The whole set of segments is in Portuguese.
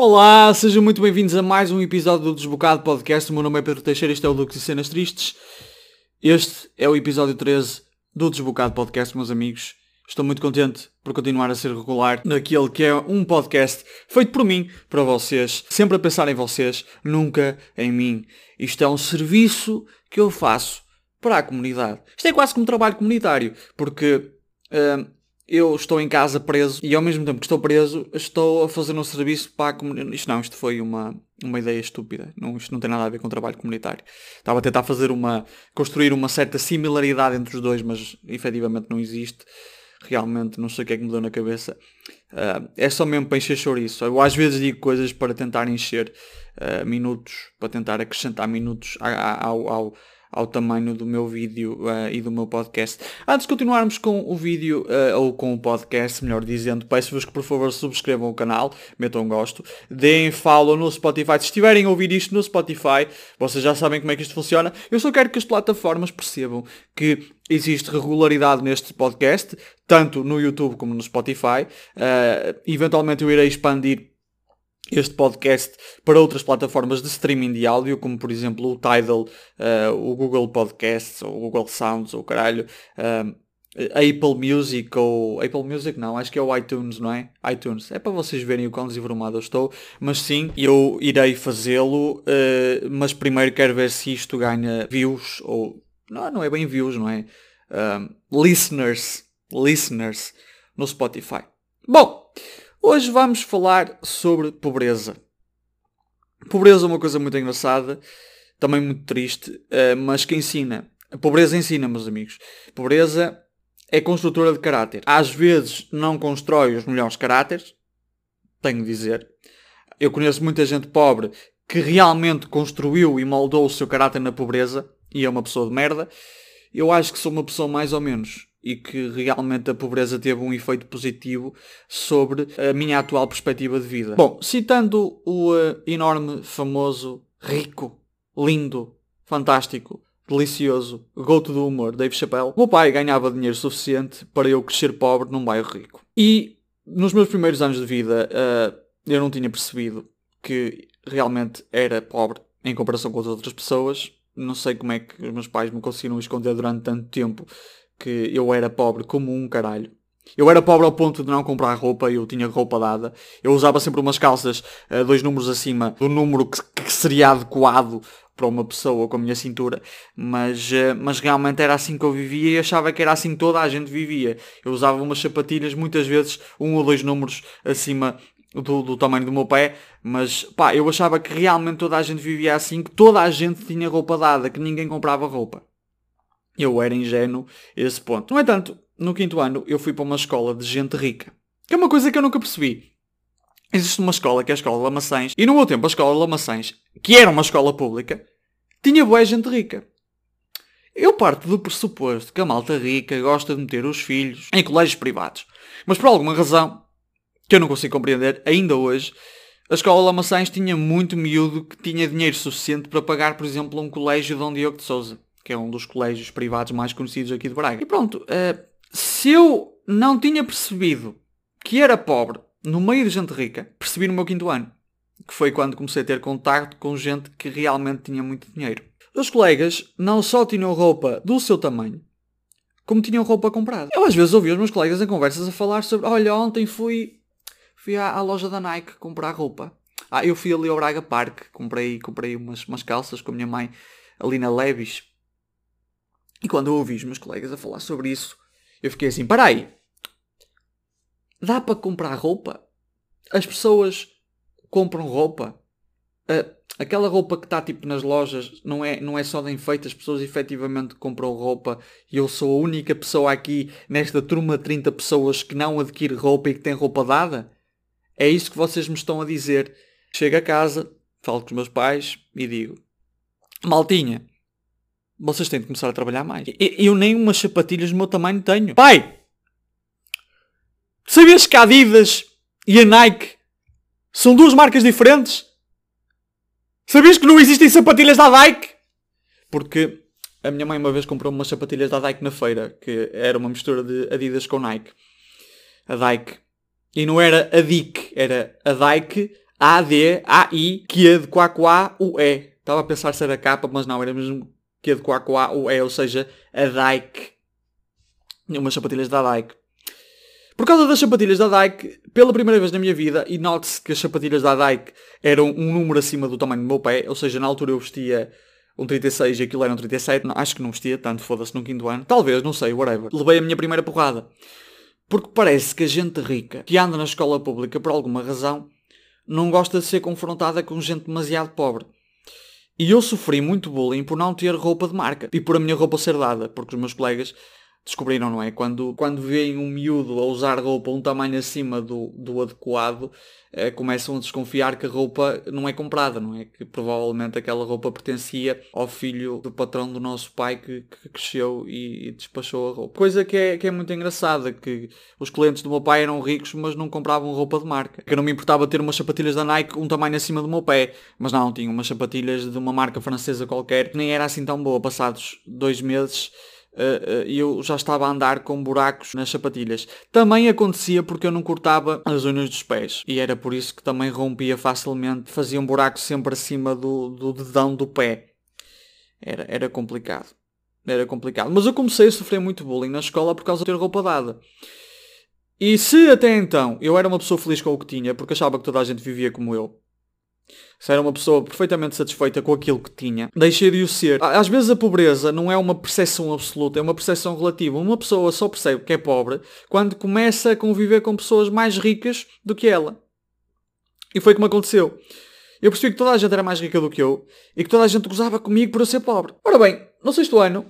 Olá, sejam muito bem-vindos a mais um episódio do Desbocado Podcast. O meu nome é Pedro Teixeira, este é o Lucas e Cenas Tristes. Este é o episódio 13 do Desbocado Podcast, meus amigos. Estou muito contente por continuar a ser regular naquele que é um podcast feito por mim, para vocês, sempre a pensar em vocês, nunca em mim. Isto é um serviço que eu faço para a comunidade. Isto é quase como um trabalho comunitário, porque uh, eu estou em casa preso e ao mesmo tempo que estou preso, estou a fazer um serviço para a comunidade. Isto não, isto foi uma, uma ideia estúpida. Não, isto não tem nada a ver com trabalho comunitário. Estava a tentar fazer uma. construir uma certa similaridade entre os dois, mas efetivamente não existe. Realmente não sei o que é que me deu na cabeça. Uh, é só mesmo para encher chouriço. Eu às vezes digo coisas para tentar encher uh, minutos, para tentar acrescentar minutos ao, ao ao tamanho do meu vídeo uh, e do meu podcast. Antes de continuarmos com o vídeo uh, ou com o podcast, melhor dizendo, peço-vos que por favor subscrevam o canal, metam um gosto, deem follow no Spotify. Se estiverem a ouvir isto no Spotify, vocês já sabem como é que isto funciona. Eu só quero que as plataformas percebam que existe regularidade neste podcast, tanto no YouTube como no Spotify. Uh, eventualmente eu irei expandir este podcast para outras plataformas de streaming de áudio, como por exemplo o Tidal, uh, o Google Podcasts, ou o Google Sounds, ou caralho, uh, Apple Music, ou Apple Music não, acho que é o iTunes, não é? iTunes, é para vocês verem o quão desinformado eu estou, mas sim, eu irei fazê-lo, uh, mas primeiro quero ver se isto ganha views, ou, não, não é bem views, não é? listeners, listeners, no Spotify. Bom, Hoje vamos falar sobre pobreza. Pobreza é uma coisa muito engraçada, também muito triste, eh, mas que ensina. A pobreza ensina, meus amigos. Pobreza é construtora de caráter. Às vezes não constrói os melhores caráteres, tenho de dizer. Eu conheço muita gente pobre que realmente construiu e moldou o seu caráter na pobreza e é uma pessoa de merda. Eu acho que sou uma pessoa mais ou menos e que realmente a pobreza teve um efeito positivo sobre a minha atual perspectiva de vida. Bom, citando o uh, enorme, famoso, rico, lindo, fantástico, delicioso, goto do humor, Dave Chappelle, meu pai ganhava dinheiro suficiente para eu crescer pobre num bairro rico. E nos meus primeiros anos de vida uh, eu não tinha percebido que realmente era pobre em comparação com as outras pessoas. Não sei como é que os meus pais me conseguiram esconder durante tanto tempo que eu era pobre como um caralho. Eu era pobre ao ponto de não comprar roupa, eu tinha roupa dada. Eu usava sempre umas calças uh, dois números acima do número que, que, seria adequado para uma pessoa com a minha cintura, mas, uh, mas realmente era assim que eu vivia e achava que era assim que toda a gente vivia. Eu usava umas sapatilhas muitas vezes um ou dois números acima do, do, tamanho do meu pé, mas pá, eu achava que realmente toda a gente vivia assim, que toda a gente tinha roupa dada, que ninguém comprava roupa. Eu era ingênuo a esse ponto. No entanto, no quinto ano eu fui para uma escola de gente rica. Que é uma coisa que eu nunca percebi. Existe uma escola que é a Escola de e no meu tempo a Escola de que era uma escola pública, tinha boa gente rica. Eu parto do pressuposto que a malta rica gosta de meter os filhos em colégios privados. Mas por alguma razão, que eu não consigo compreender ainda hoje, a Escola de Lamaçães tinha muito miúdo que tinha dinheiro suficiente para pagar, por exemplo, um colégio de Dom Diogo de Souza que é um dos colégios privados mais conhecidos aqui de Braga. E pronto, uh, se eu não tinha percebido que era pobre no meio de gente rica, percebi no meu quinto ano, que foi quando comecei a ter contato com gente que realmente tinha muito dinheiro. Os colegas não só tinham roupa do seu tamanho, como tinham roupa comprada. Eu às vezes ouvi os meus colegas em conversas a falar sobre, olha, ontem fui, fui à, à loja da Nike comprar roupa. Ah, eu fui ali ao Braga Park, comprei, comprei umas, umas calças com a minha mãe ali na Levis. E quando eu ouvi os meus colegas a falar sobre isso, eu fiquei assim: para aí, dá para comprar roupa? As pessoas compram roupa? Uh, aquela roupa que está tipo nas lojas não é, não é só de enfeite, as pessoas efetivamente compram roupa e eu sou a única pessoa aqui nesta turma de 30 pessoas que não adquire roupa e que tem roupa dada? É isso que vocês me estão a dizer. Chego a casa, falo com os meus pais e digo: Maltinha, vocês têm de começar a trabalhar mais. Eu nem umas sapatilhas do meu tamanho tenho. Pai! Sabias que a Adidas e a Nike são duas marcas diferentes? Sabias que não existem sapatilhas da Nike? Porque a minha mãe uma vez comprou umas sapatilhas da Nike na feira, que era uma mistura de Adidas com Nike. A Nike. E não era a Dick, era a Nike A-D-A-I, que é de Quá o E. Estava a pensar se era capa, mas não, era mesmo que é de Quá o E, ou seja, a Dike. Umas sapatilhas da Dike. Por causa das sapatilhas da Dike, pela primeira vez na minha vida, e note-se que as sapatilhas da Dike eram um número acima do tamanho do meu pé, ou seja, na altura eu vestia um 36 e aquilo era um 37, não, acho que não vestia, tanto foda-se no quinto ano. Talvez, não sei, whatever. Levei a minha primeira porrada. Porque parece que a gente rica, que anda na escola pública por alguma razão, não gosta de ser confrontada com gente demasiado pobre. E eu sofri muito bullying por não ter roupa de marca e por a minha roupa ser dada, porque os meus colegas descobriram, não é? Quando, quando veem um miúdo a usar roupa um tamanho acima do, do adequado, eh, começam a desconfiar que a roupa não é comprada, não é? Que provavelmente aquela roupa pertencia ao filho do patrão do nosso pai que, que cresceu e, e, despachou a roupa. Coisa que é, que é muito engraçada, que os clientes do meu pai eram ricos, mas não compravam roupa de marca. Que eu não me importava ter umas sapatilhas da Nike um tamanho acima do meu pé, mas não, tinha umas sapatilhas de uma marca francesa qualquer, que nem era assim tão boa. Passados dois meses eu já estava a andar com buracos nas sapatilhas. Também acontecia porque eu não cortava as unhas dos pés. E era por isso que também rompia facilmente. Fazia um buraco sempre acima do, do dedão do pé. Era, era complicado. Era complicado. Mas eu comecei a sofrer muito bullying na escola por causa de ter roupa dada. E se até então eu era uma pessoa feliz com o que tinha, porque achava que toda a gente vivia como eu, se era uma pessoa perfeitamente satisfeita com aquilo que tinha, deixei de o ser. Às vezes a pobreza não é uma percepção absoluta, é uma percepção relativa. Uma pessoa só percebe que é pobre quando começa a conviver com pessoas mais ricas do que ela. E foi como aconteceu. Eu percebi que toda a gente era mais rica do que eu e que toda a gente gozava comigo por eu ser pobre. Ora bem, no sexto ano,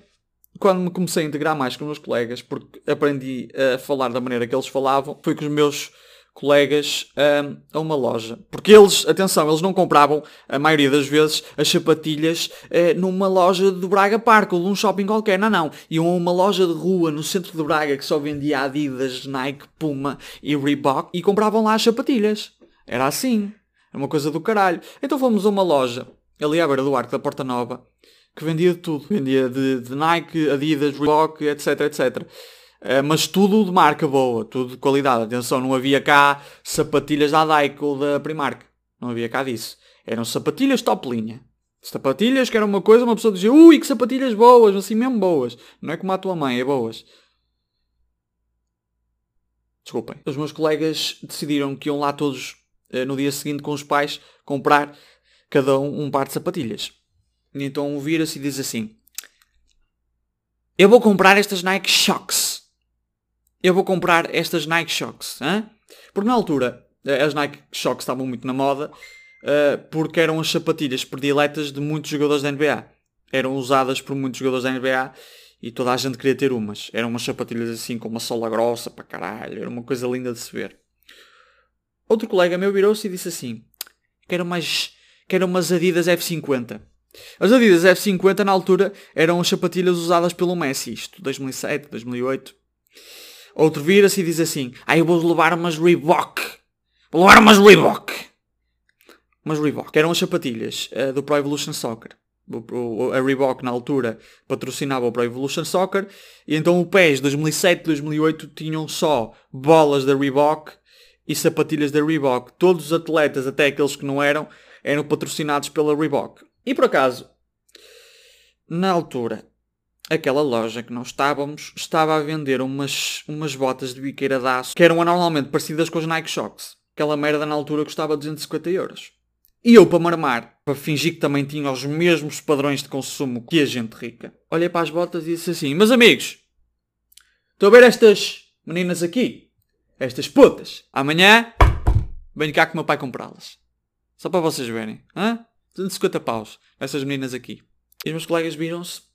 quando me comecei a integrar mais com os meus colegas, porque aprendi a falar da maneira que eles falavam, foi com os meus colegas um, a uma loja. Porque eles, atenção, eles não compravam, a maioria das vezes, as sapatilhas eh, numa loja do Braga Park ou num shopping qualquer. Não, não. Iam a uma loja de rua no centro de Braga que só vendia Adidas, Nike, Puma e Reebok e compravam lá as sapatilhas. Era assim. É uma coisa do caralho. Então fomos a uma loja, ali à beira do Arco da Porta Nova, que vendia de tudo. Vendia de, de Nike, Adidas, Reebok, etc, etc. Uh, mas tudo de marca boa, tudo de qualidade. Atenção, não havia cá sapatilhas da Daico ou da Primark. Não havia cá disso. Eram sapatilhas top linha. Sapatilhas que era uma coisa, uma pessoa dizia, ui, que sapatilhas boas, assim mesmo boas. Não é como a tua mãe, é boas. Desculpem. Os meus colegas decidiram que iam lá todos uh, no dia seguinte com os pais comprar cada um um par de sapatilhas. Então vira-se e diz assim: Eu vou comprar estas Nike Shocks eu vou comprar estas Nike Shocks. Hein? Porque na altura eh, as Nike Shocks estavam muito na moda uh, porque eram as sapatilhas prediletas de muitos jogadores da NBA. Eram usadas por muitos jogadores da NBA e toda a gente queria ter umas. Eram umas sapatilhas assim com uma sola grossa para caralho. Era uma coisa linda de se ver. Outro colega meu virou-se e disse assim: Quero umas, quero umas Adidas F50. As Adidas F50 na altura eram as sapatilhas usadas pelo Messi, isto 2007, 2008. Outro vira-se e diz assim: Ah, eu vou levar umas Reebok. Vou levar umas Reebok. Umas Reebok. Eram as sapatilhas uh, do Pro Evolution Soccer. O, o, a Reebok na altura patrocinava o Pro Evolution Soccer e então o PES 2007 2008 tinham só bolas da Reebok e sapatilhas da Reebok. Todos os atletas, até aqueles que não eram, eram patrocinados pela Reebok. E por acaso, na altura, aquela loja que nós estávamos estava a vender umas, umas botas de biqueira de aço que eram anormalmente parecidas com os Nike Shocks. Aquela merda na altura custava 250 euros. E eu, para marmar, para fingir que também tinha os mesmos padrões de consumo que a gente rica, olhei para as botas e disse assim: Meus amigos, estou a ver estas meninas aqui, estas putas. Amanhã venho cá com o meu pai comprá-las. Só para vocês verem. Hã? 250 paus. Essas meninas aqui. E os meus colegas viram-se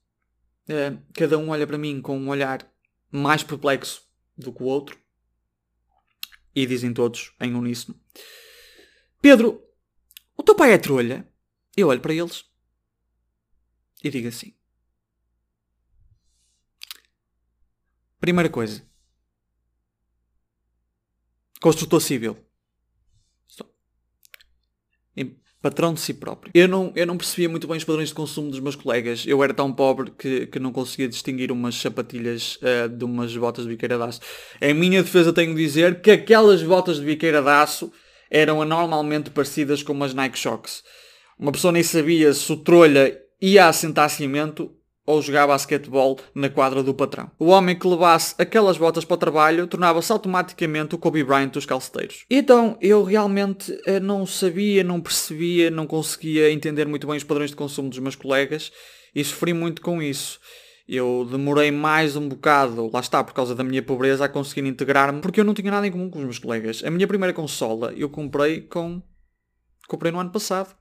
cada um olha para mim com um olhar mais perplexo do que o outro. E dizem todos em uníssono: Pedro, o teu pai é trolha? Eu olho para eles e digo assim: Primeira coisa, construtor civil patrão de si próprio. Eu não, eu não percebia muito bem os padrões de consumo dos meus colegas. Eu era tão pobre que, que não conseguia distinguir umas sapatilhas uh, de umas botas de biqueira de aço. Em minha defesa tenho de dizer que aquelas botas de biqueira de aço eram anormalmente parecidas com umas Nike Shocks. Uma pessoa nem sabia se o trolha ia assentar cimento ou jogar basquetebol na quadra do patrão. O homem que levasse aquelas botas para o trabalho tornava-se automaticamente o Kobe Bryant dos calceteiros. Então eu realmente eh, não sabia, não percebia, não conseguia entender muito bem os padrões de consumo dos meus colegas e sofri muito com isso. Eu demorei mais um bocado, lá está, por causa da minha pobreza, a conseguir integrar-me, porque eu não tinha nada em comum com os meus colegas. A minha primeira consola eu comprei com. comprei no ano passado.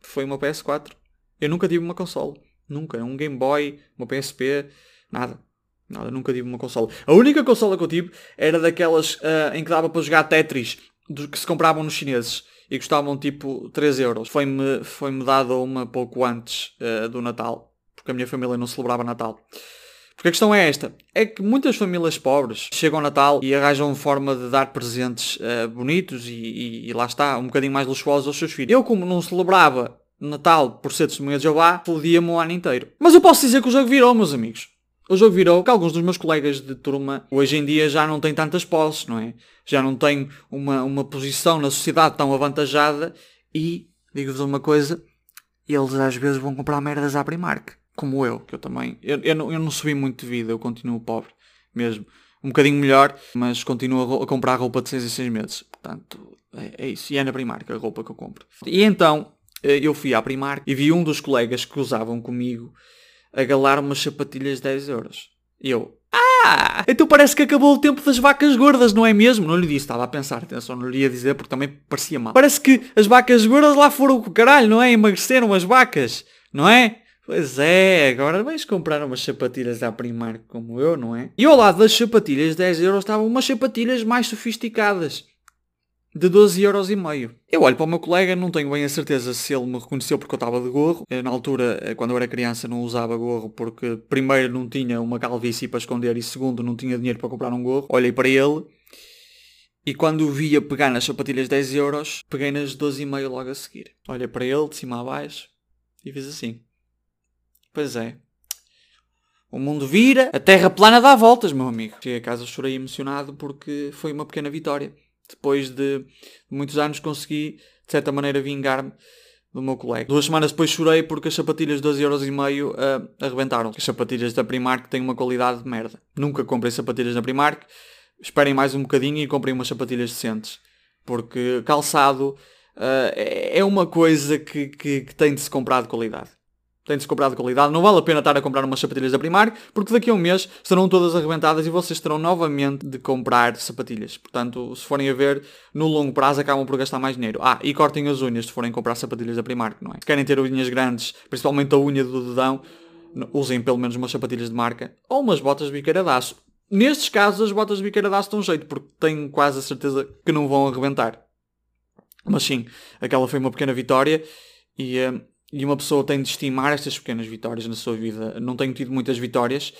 Foi uma PS4. Eu nunca tive uma consola. Nunca. Um Game Boy, uma PSP, nada. Nada, nunca tive uma consola. A única consola que eu tive era daquelas uh, em que dava para jogar Tetris, dos que se compravam nos chineses e custavam tipo 3 euros. Foi-me foi -me dada uma pouco antes uh, do Natal, porque a minha família não celebrava Natal. Porque a questão é esta, é que muitas famílias pobres chegam ao Natal e arranjam forma de dar presentes uh, bonitos e, e, e, lá está, um bocadinho mais luxuosos aos seus filhos. Eu como não celebrava Natal por ser testemunha de Jeová, fodia-me o ano inteiro. Mas eu posso dizer que o jogo virou, meus amigos. O jogo virou que alguns dos meus colegas de turma hoje em dia já não têm tantas posses, não é? Já não têm uma, uma posição na sociedade tão avantajada e, digo-vos uma coisa, eles às vezes vão comprar merdas à Primark. Como eu, que eu também. Eu, eu, não, eu não subi muito de vida, eu continuo pobre, mesmo. Um bocadinho melhor, mas continuo a, a comprar roupa de 6 em 6 meses. Portanto, é, é isso. E é na Primark a roupa que eu compro. E então, eu fui à Primark e vi um dos colegas que usavam comigo a galar umas sapatilhas de 10 euros. E eu, ah, então parece que acabou o tempo das vacas gordas, não é mesmo? Não lhe disse, estava a pensar, atenção, não lhe ia dizer porque também parecia mal. Parece que as vacas gordas lá foram com o caralho, não é? Emagreceram as vacas, não é? Pois é, agora vais comprar umas sapatilhas da Primark como eu, não é? E ao lado das sapatilhas de 10 euros estavam umas sapatilhas mais sofisticadas de 12 euros e meio. Eu olho para o meu colega, não tenho bem a certeza se ele me reconheceu porque eu estava de gorro. Na altura, eh, quando eu era criança, não usava gorro porque primeiro não tinha uma calvície para esconder e segundo não tinha dinheiro para comprar um gorro. Olhei para ele e quando o via pegar nas sapatilhas 10 euros, peguei nas 12,5 logo a seguir. Olhei para ele, de cima a baixo, e fiz assim. Pois é. O mundo vira, a terra plana dá voltas, meu amigo. Cheguei a casa chorei emocionado porque foi uma pequena vitória depois de muitos anos consegui, de certa maneira, vingar-me do meu colega. Duas semanas depois chorei porque as sapatilhas de 12,5€ uh, arrebentaram. As sapatilhas da Primark têm uma qualidade de merda. Nunca comprei sapatilhas na Primark. Esperem mais um bocadinho e comprem umas sapatilhas decentes. Porque calçado uh, é uma coisa que, que, que tem de se comprar de qualidade tem de se comprar de qualidade. Não vale a pena estar a comprar umas sapatilhas da Primark, porque daqui a um mês estarão todas arrebentadas e vocês terão novamente de comprar sapatilhas. Portanto, se forem a ver, no longo prazo acabam por gastar mais dinheiro. Ah, e cortem as unhas se forem comprar sapatilhas da Primark, não é? Se querem ter unhas grandes, principalmente a unha do dedão, usem pelo menos umas sapatilhas de marca ou umas botas de biqueira de aço. Nestes casos, as botas de biqueira de aço dão jeito, porque tenho quase a certeza que não vão arrebentar. Mas sim, aquela foi uma pequena vitória e... Uh, e uma pessoa tem de estimar estas pequenas vitórias na sua vida. Não tenho tido muitas vitórias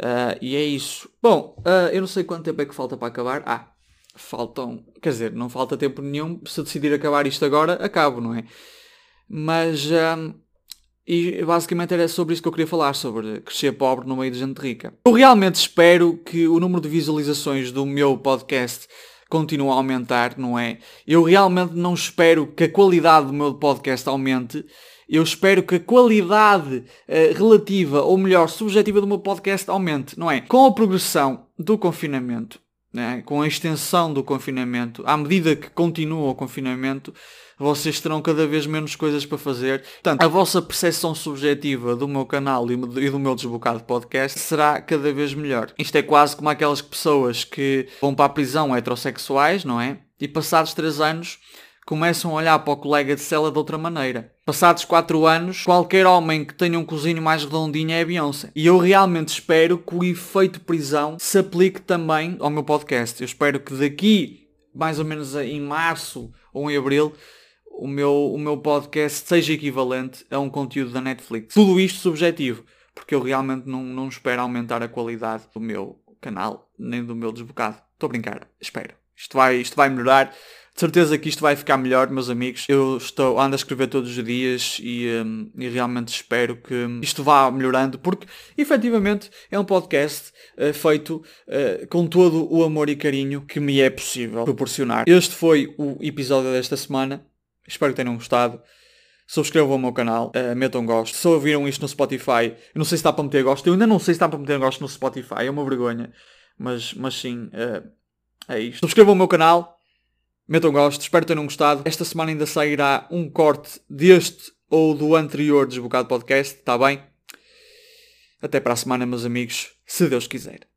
uh, e é isso. Bom, uh, eu não sei quanto tempo é que falta para acabar. Ah, faltam. Quer dizer, não falta tempo nenhum. Se decidir acabar isto agora, acabo, não é? Mas. Uh, e basicamente era sobre isso que eu queria falar, sobre crescer pobre no meio de gente rica. Eu realmente espero que o número de visualizações do meu podcast continue a aumentar, não é? Eu realmente não espero que a qualidade do meu podcast aumente eu espero que a qualidade uh, relativa, ou melhor, subjetiva do meu podcast aumente, não é? Com a progressão do confinamento, né? com a extensão do confinamento, à medida que continua o confinamento, vocês terão cada vez menos coisas para fazer. Portanto, a vossa percepção subjetiva do meu canal e do meu desbocado podcast será cada vez melhor. Isto é quase como aquelas pessoas que vão para a prisão heterossexuais, não é? E passados 3 anos começam a olhar para o colega de cela de outra maneira. Passados 4 anos, qualquer homem que tenha um cozinho mais redondinho é a Beyoncé. E eu realmente espero que o efeito prisão se aplique também ao meu podcast. Eu espero que daqui, mais ou menos em março ou em abril, o meu, o meu podcast seja equivalente a um conteúdo da Netflix. Tudo isto subjetivo, porque eu realmente não, não espero aumentar a qualidade do meu canal, nem do meu desbocado. Estou a brincar, espero. Isto vai, isto vai melhorar certeza que isto vai ficar melhor, meus amigos. Eu estou, ando a escrever todos os dias e, um, e realmente espero que isto vá melhorando, porque efetivamente é um podcast uh, feito uh, com todo o amor e carinho que me é possível proporcionar. Este foi o episódio desta semana. Espero que tenham gostado. Subscrevam o meu canal, uh, metam gosto. Se ouviram isto no Spotify, eu não sei se está para meter gosto. Eu ainda não sei se está para meter gosto no Spotify, é uma vergonha. Mas, mas sim, é isto. Subscrevam o meu canal, metam gosto, espero tenham gostado. Esta semana ainda sairá um corte deste ou do anterior Desbocado Podcast, está bem? Até para a semana, meus amigos, se Deus quiser.